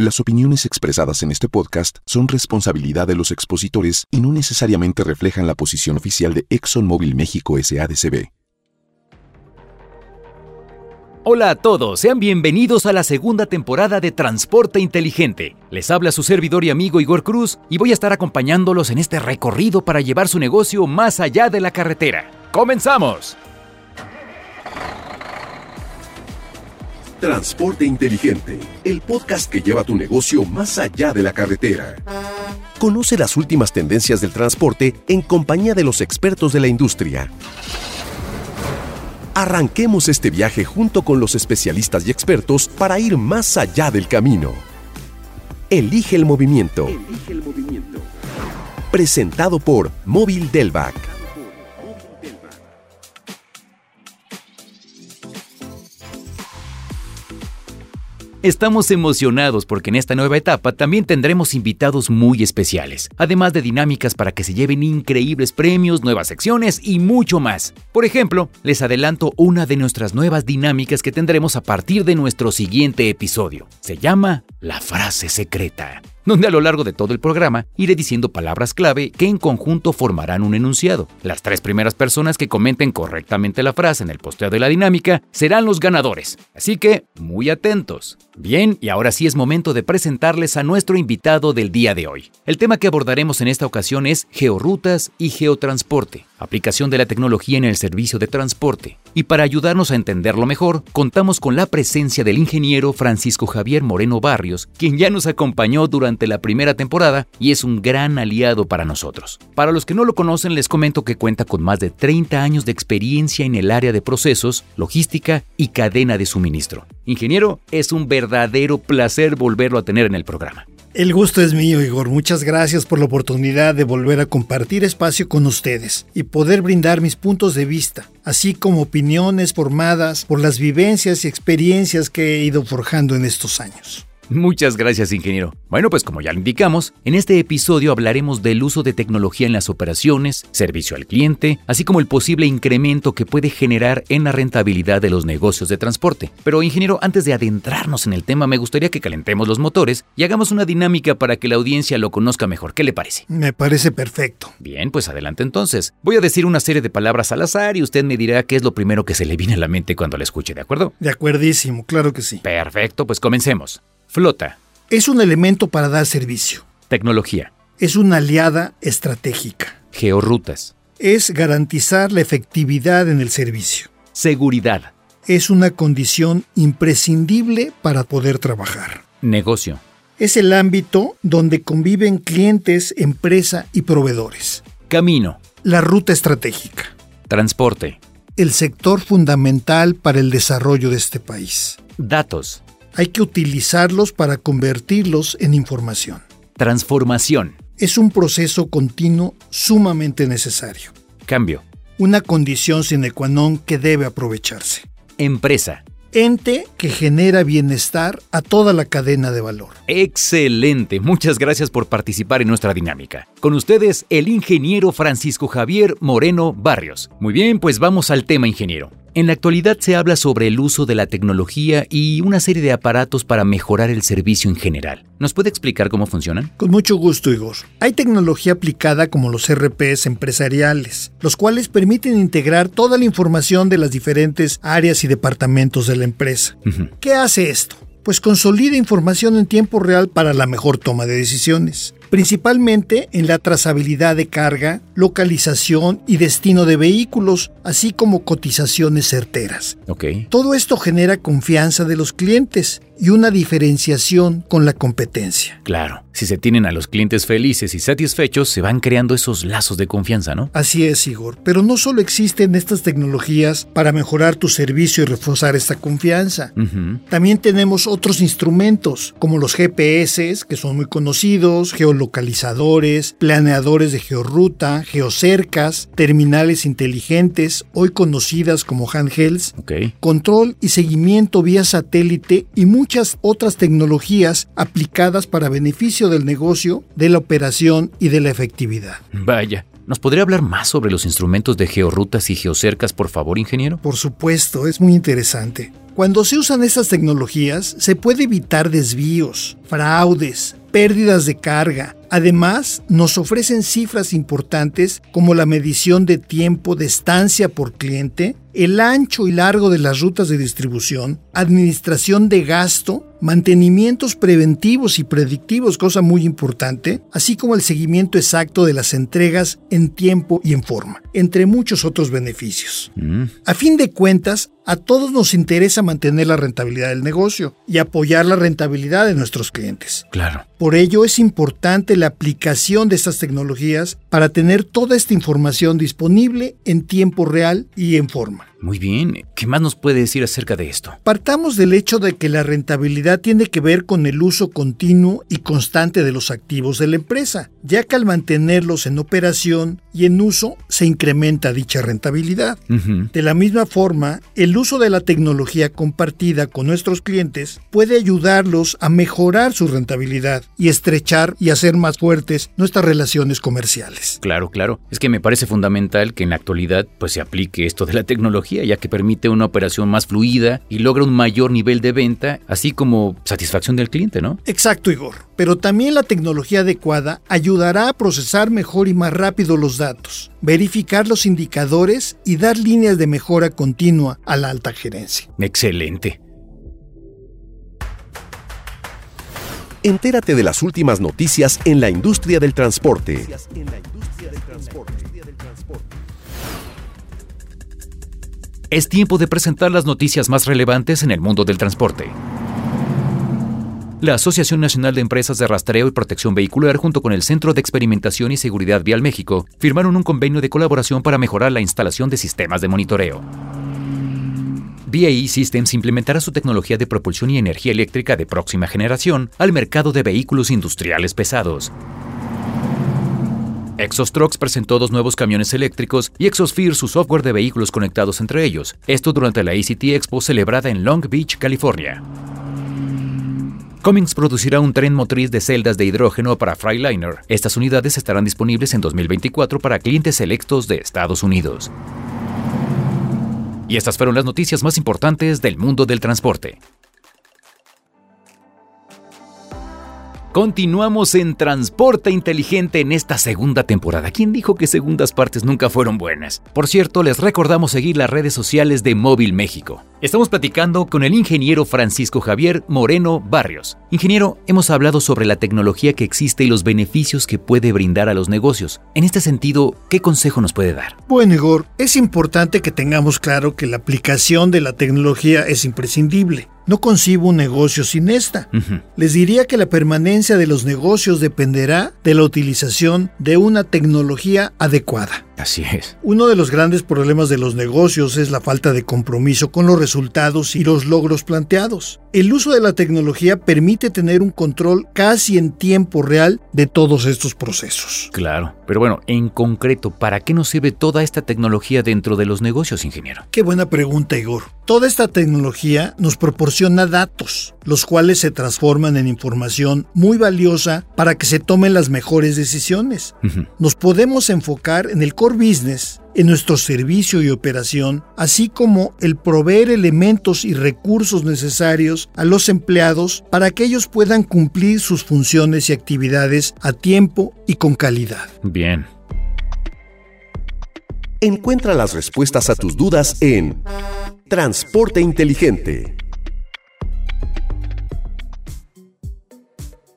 Las opiniones expresadas en este podcast son responsabilidad de los expositores y no necesariamente reflejan la posición oficial de ExxonMobil México SADCB. Hola a todos, sean bienvenidos a la segunda temporada de Transporte Inteligente. Les habla su servidor y amigo Igor Cruz y voy a estar acompañándolos en este recorrido para llevar su negocio más allá de la carretera. ¡Comenzamos! Transporte Inteligente, el podcast que lleva tu negocio más allá de la carretera. Conoce las últimas tendencias del transporte en compañía de los expertos de la industria. Arranquemos este viaje junto con los especialistas y expertos para ir más allá del camino. Elige el movimiento. Elige el movimiento. Presentado por Móvil Delvac. Estamos emocionados porque en esta nueva etapa también tendremos invitados muy especiales, además de dinámicas para que se lleven increíbles premios, nuevas secciones y mucho más. Por ejemplo, les adelanto una de nuestras nuevas dinámicas que tendremos a partir de nuestro siguiente episodio. Se llama La frase secreta donde a lo largo de todo el programa iré diciendo palabras clave que en conjunto formarán un enunciado. Las tres primeras personas que comenten correctamente la frase en el posteo de la dinámica serán los ganadores. Así que, muy atentos. Bien, y ahora sí es momento de presentarles a nuestro invitado del día de hoy. El tema que abordaremos en esta ocasión es georrutas y geotransporte aplicación de la tecnología en el servicio de transporte. Y para ayudarnos a entenderlo mejor, contamos con la presencia del ingeniero Francisco Javier Moreno Barrios, quien ya nos acompañó durante la primera temporada y es un gran aliado para nosotros. Para los que no lo conocen, les comento que cuenta con más de 30 años de experiencia en el área de procesos, logística y cadena de suministro. Ingeniero, es un verdadero placer volverlo a tener en el programa. El gusto es mío, Igor. Muchas gracias por la oportunidad de volver a compartir espacio con ustedes y poder brindar mis puntos de vista, así como opiniones formadas por las vivencias y experiencias que he ido forjando en estos años. Muchas gracias, ingeniero. Bueno, pues como ya lo indicamos, en este episodio hablaremos del uso de tecnología en las operaciones, servicio al cliente, así como el posible incremento que puede generar en la rentabilidad de los negocios de transporte. Pero, ingeniero, antes de adentrarnos en el tema, me gustaría que calentemos los motores y hagamos una dinámica para que la audiencia lo conozca mejor. ¿Qué le parece? Me parece perfecto. Bien, pues adelante entonces. Voy a decir una serie de palabras al azar y usted me dirá qué es lo primero que se le viene a la mente cuando la escuche, ¿de acuerdo? De acuerdísimo, claro que sí. Perfecto, pues comencemos. Flota. Es un elemento para dar servicio. Tecnología. Es una aliada estratégica. Georrutas. Es garantizar la efectividad en el servicio. Seguridad. Es una condición imprescindible para poder trabajar. Negocio. Es el ámbito donde conviven clientes, empresa y proveedores. Camino. La ruta estratégica. Transporte. El sector fundamental para el desarrollo de este país. Datos hay que utilizarlos para convertirlos en información. Transformación. Es un proceso continuo sumamente necesario. Cambio. Una condición sine qua non que debe aprovecharse. Empresa. Ente que genera bienestar a toda la cadena de valor. Excelente, muchas gracias por participar en nuestra dinámica. Con ustedes, el ingeniero Francisco Javier Moreno Barrios. Muy bien, pues vamos al tema, ingeniero. En la actualidad se habla sobre el uso de la tecnología y una serie de aparatos para mejorar el servicio en general. ¿Nos puede explicar cómo funcionan? Con mucho gusto, Igor. Hay tecnología aplicada como los RPs empresariales, los cuales permiten integrar toda la información de las diferentes áreas y departamentos de la empresa. ¿Qué hace esto? Pues consolida información en tiempo real para la mejor toma de decisiones principalmente en la trazabilidad de carga, localización y destino de vehículos, así como cotizaciones certeras. Todo esto genera confianza de los clientes y una diferenciación con la competencia. Claro, si se tienen a los clientes felices y satisfechos, se van creando esos lazos de confianza, ¿no? Así es, Igor. Pero no solo existen estas tecnologías para mejorar tu servicio y reforzar esta confianza. También tenemos otros instrumentos, como los GPS, que son muy conocidos, geolocalizadores, planeadores de georruta, geocercas, terminales inteligentes, hoy conocidas como handhelds, control y seguimiento vía satélite y muchos muchas otras tecnologías aplicadas para beneficio del negocio, de la operación y de la efectividad. Vaya. ¿Nos podría hablar más sobre los instrumentos de georrutas y geocercas, por favor, ingeniero? Por supuesto, es muy interesante. Cuando se usan estas tecnologías, se puede evitar desvíos, fraudes, pérdidas de carga. Además, nos ofrecen cifras importantes como la medición de tiempo de estancia por cliente, el ancho y largo de las rutas de distribución, administración de gasto, mantenimientos preventivos y predictivos, cosa muy importante, así como el seguimiento exacto de las entregas en tiempo y en forma, entre muchos otros beneficios. Mm. A fin de cuentas, a todos nos interesa mantener la rentabilidad del negocio y apoyar la rentabilidad de nuestros clientes. Claro. Por ello es importante la aplicación de estas tecnologías para tener toda esta información disponible en tiempo real y en forma. Muy bien, ¿qué más nos puede decir acerca de esto? Partamos del hecho de que la rentabilidad tiene que ver con el uso continuo y constante de los activos de la empresa, ya que al mantenerlos en operación y en uso se incrementa dicha rentabilidad. De la misma forma, el uso de la tecnología compartida con nuestros clientes puede ayudarlos a mejorar su rentabilidad y estrechar y hacer más fuertes nuestras relaciones comerciales. Claro, claro. Es que me parece fundamental que en la actualidad pues se aplique esto de la tecnología ya que permite una operación más fluida y logra un mayor nivel de venta, así como satisfacción del cliente, ¿no? Exacto, Igor. Pero también la tecnología adecuada ayudará a procesar mejor y más rápido los datos, verificar los indicadores y dar líneas de mejora continua a la alta gerencia. Excelente. Entérate de las últimas noticias en la industria del transporte. Es tiempo de presentar las noticias más relevantes en el mundo del transporte. La Asociación Nacional de Empresas de Rastreo y Protección Vehicular junto con el Centro de Experimentación y Seguridad Vial México firmaron un convenio de colaboración para mejorar la instalación de sistemas de monitoreo. BAE Systems implementará su tecnología de propulsión y energía eléctrica de próxima generación al mercado de vehículos industriales pesados. Exos Trucks presentó dos nuevos camiones eléctricos y Exosphere su software de vehículos conectados entre ellos, esto durante la ACT Expo celebrada en Long Beach, California. Cummins producirá un tren motriz de celdas de hidrógeno para Freightliner. Estas unidades estarán disponibles en 2024 para clientes selectos de Estados Unidos. Y estas fueron las noticias más importantes del mundo del transporte. Continuamos en Transporte Inteligente en esta segunda temporada. ¿Quién dijo que segundas partes nunca fueron buenas? Por cierto, les recordamos seguir las redes sociales de Móvil México. Estamos platicando con el ingeniero Francisco Javier Moreno Barrios. Ingeniero, hemos hablado sobre la tecnología que existe y los beneficios que puede brindar a los negocios. En este sentido, ¿qué consejo nos puede dar? Bueno, Igor, es importante que tengamos claro que la aplicación de la tecnología es imprescindible. No concibo un negocio sin esta. Les diría que la permanencia de los negocios dependerá de la utilización de una tecnología adecuada. Así es. Uno de los grandes problemas de los negocios es la falta de compromiso con los resultados y los logros planteados. El uso de la tecnología permite tener un control casi en tiempo real de todos estos procesos. Claro, pero bueno, en concreto, ¿para qué nos sirve toda esta tecnología dentro de los negocios, ingeniero? Qué buena pregunta, Igor. Toda esta tecnología nos proporciona datos, los cuales se transforman en información muy valiosa para que se tomen las mejores decisiones. Nos podemos enfocar en el business en nuestro servicio y operación, así como el proveer elementos y recursos necesarios a los empleados para que ellos puedan cumplir sus funciones y actividades a tiempo y con calidad. Bien. Encuentra las respuestas a tus dudas en Transporte Inteligente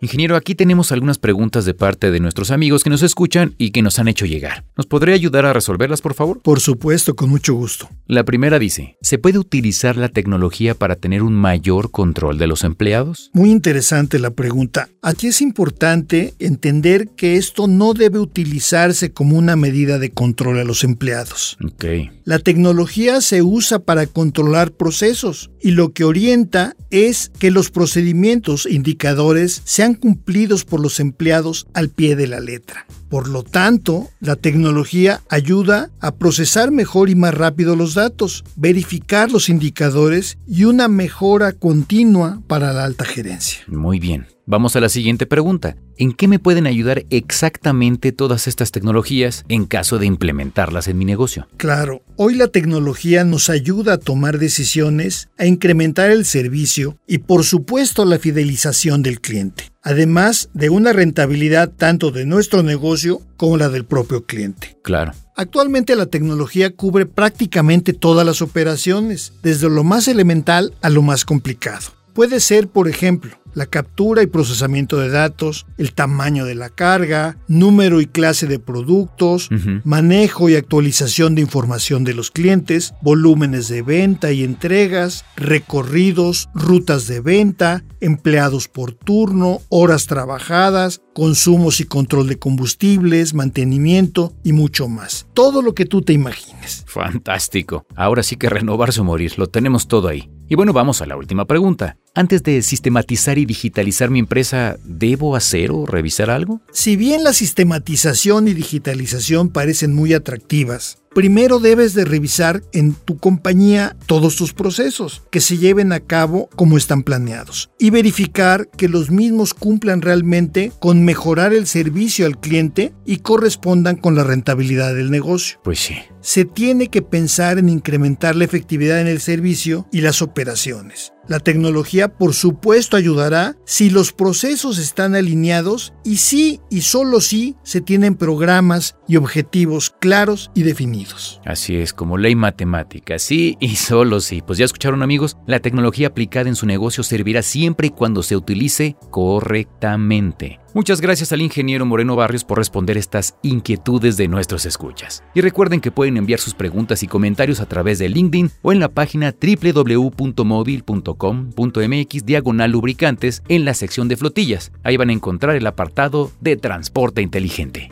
Ingeniero, aquí tenemos algunas preguntas de parte de nuestros amigos que nos escuchan y que nos han hecho llegar. ¿Nos podría ayudar a resolverlas, por favor? Por supuesto, con mucho gusto. La primera dice, ¿se puede utilizar la tecnología para tener un mayor control de los empleados? Muy interesante la pregunta. Aquí es importante entender que esto no debe utilizarse como una medida de control a los empleados. Ok. La tecnología se usa para controlar procesos y lo que orienta es que los procedimientos indicadores sean cumplidos por los empleados al pie de la letra. Por lo tanto, la tecnología ayuda a procesar mejor y más rápido los datos, verificar los indicadores y una mejora continua para la alta gerencia. Muy bien. Vamos a la siguiente pregunta. ¿En qué me pueden ayudar exactamente todas estas tecnologías en caso de implementarlas en mi negocio? Claro, hoy la tecnología nos ayuda a tomar decisiones, a incrementar el servicio y por supuesto la fidelización del cliente, además de una rentabilidad tanto de nuestro negocio como la del propio cliente. Claro. Actualmente la tecnología cubre prácticamente todas las operaciones, desde lo más elemental a lo más complicado. Puede ser, por ejemplo, la captura y procesamiento de datos, el tamaño de la carga, número y clase de productos, manejo y actualización de información de los clientes, volúmenes de venta y entregas, recorridos, rutas de venta, empleados por turno, horas trabajadas, consumos y control de combustibles, mantenimiento y mucho más. Todo lo que tú te imagines. Fantástico. Ahora sí que renovarse o morir, lo tenemos todo ahí. Y bueno, vamos a la última pregunta. Antes de sistematizar y digitalizar mi empresa, ¿debo hacer o revisar algo? Si bien la sistematización y digitalización parecen muy atractivas, primero debes de revisar en tu compañía todos tus procesos, que se lleven a cabo como están planeados y verificar que los mismos cumplan realmente con mejorar el servicio al cliente y correspondan con la rentabilidad del negocio. Pues sí. Se tiene que pensar en incrementar la efectividad en el servicio y las operaciones. La tecnología, por supuesto, ayudará si los procesos están alineados y si y solo si se tienen programas y objetivos claros y definidos. Así es, como ley matemática, sí y solo sí. Pues ya escucharon amigos, la tecnología aplicada en su negocio servirá siempre y cuando se utilice correctamente. Muchas gracias al ingeniero Moreno Barrios por responder estas inquietudes de nuestros escuchas. Y recuerden que pueden enviar sus preguntas y comentarios a través de LinkedIn o en la página www.móvil.com.mx diagonal lubricantes en la sección de flotillas. Ahí van a encontrar el apartado de transporte inteligente.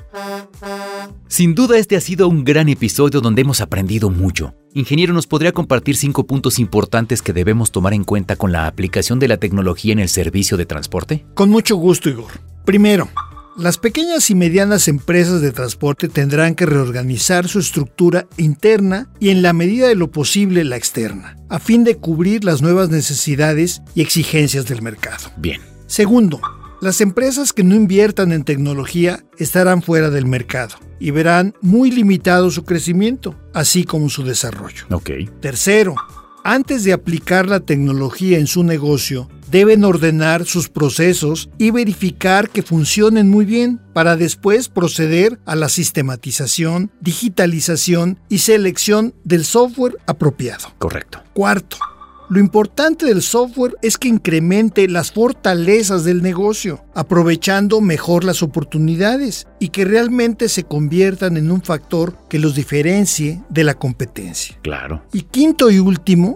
Sin duda este ha sido un gran episodio donde hemos aprendido mucho. Ingeniero, ¿nos podría compartir cinco puntos importantes que debemos tomar en cuenta con la aplicación de la tecnología en el servicio de transporte? Con mucho gusto, Igor. Primero, las pequeñas y medianas empresas de transporte tendrán que reorganizar su estructura interna y en la medida de lo posible la externa, a fin de cubrir las nuevas necesidades y exigencias del mercado. Bien. Segundo, las empresas que no inviertan en tecnología estarán fuera del mercado y verán muy limitado su crecimiento, así como su desarrollo. Ok. Tercero, antes de aplicar la tecnología en su negocio, deben ordenar sus procesos y verificar que funcionen muy bien para después proceder a la sistematización, digitalización y selección del software apropiado. Correcto. Cuarto, lo importante del software es que incremente las fortalezas del negocio, aprovechando mejor las oportunidades y que realmente se conviertan en un factor que los diferencie de la competencia. Claro. Y quinto y último,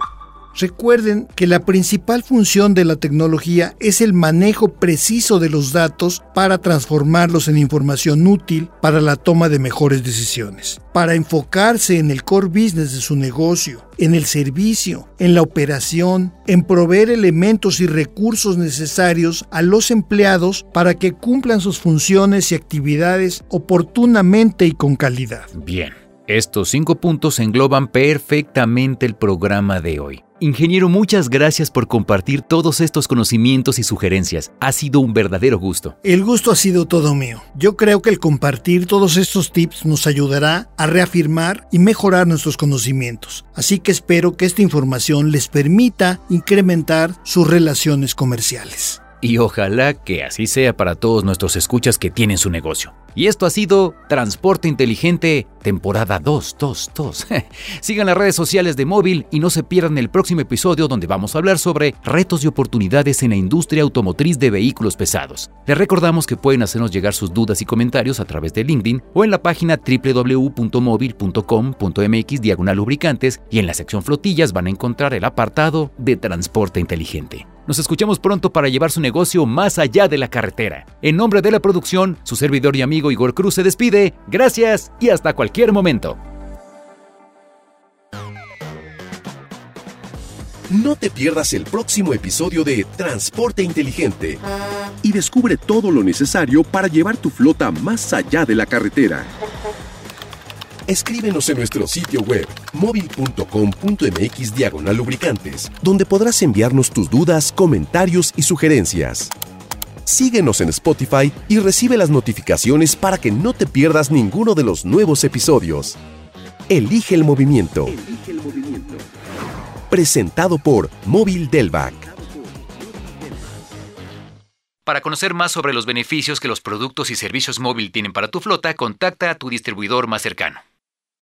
Recuerden que la principal función de la tecnología es el manejo preciso de los datos para transformarlos en información útil para la toma de mejores decisiones, para enfocarse en el core business de su negocio, en el servicio, en la operación, en proveer elementos y recursos necesarios a los empleados para que cumplan sus funciones y actividades oportunamente y con calidad. Bien. Estos cinco puntos engloban perfectamente el programa de hoy. Ingeniero, muchas gracias por compartir todos estos conocimientos y sugerencias. Ha sido un verdadero gusto. El gusto ha sido todo mío. Yo creo que el compartir todos estos tips nos ayudará a reafirmar y mejorar nuestros conocimientos. Así que espero que esta información les permita incrementar sus relaciones comerciales. Y ojalá que así sea para todos nuestros escuchas que tienen su negocio. Y esto ha sido Transporte Inteligente, temporada 2, 2, 2. Sigan las redes sociales de Móvil y no se pierdan el próximo episodio donde vamos a hablar sobre retos y oportunidades en la industria automotriz de vehículos pesados. Les recordamos que pueden hacernos llegar sus dudas y comentarios a través de LinkedIn o en la página www.móvil.com.mx diagonal lubricantes y en la sección flotillas van a encontrar el apartado de Transporte Inteligente. Nos escuchamos pronto para llevar su negocio más allá de la carretera. En nombre de la producción, su servidor y amigo Igor Cruz se despide. Gracias y hasta cualquier momento. No te pierdas el próximo episodio de Transporte Inteligente y descubre todo lo necesario para llevar tu flota más allá de la carretera. Escríbenos en nuestro sitio web móvil.com.mx diagonal lubricantes, donde podrás enviarnos tus dudas, comentarios y sugerencias. Síguenos en Spotify y recibe las notificaciones para que no te pierdas ninguno de los nuevos episodios. Elige el movimiento. Elige el movimiento. Presentado por Móvil Delvac. Para conocer más sobre los beneficios que los productos y servicios móvil tienen para tu flota, contacta a tu distribuidor más cercano.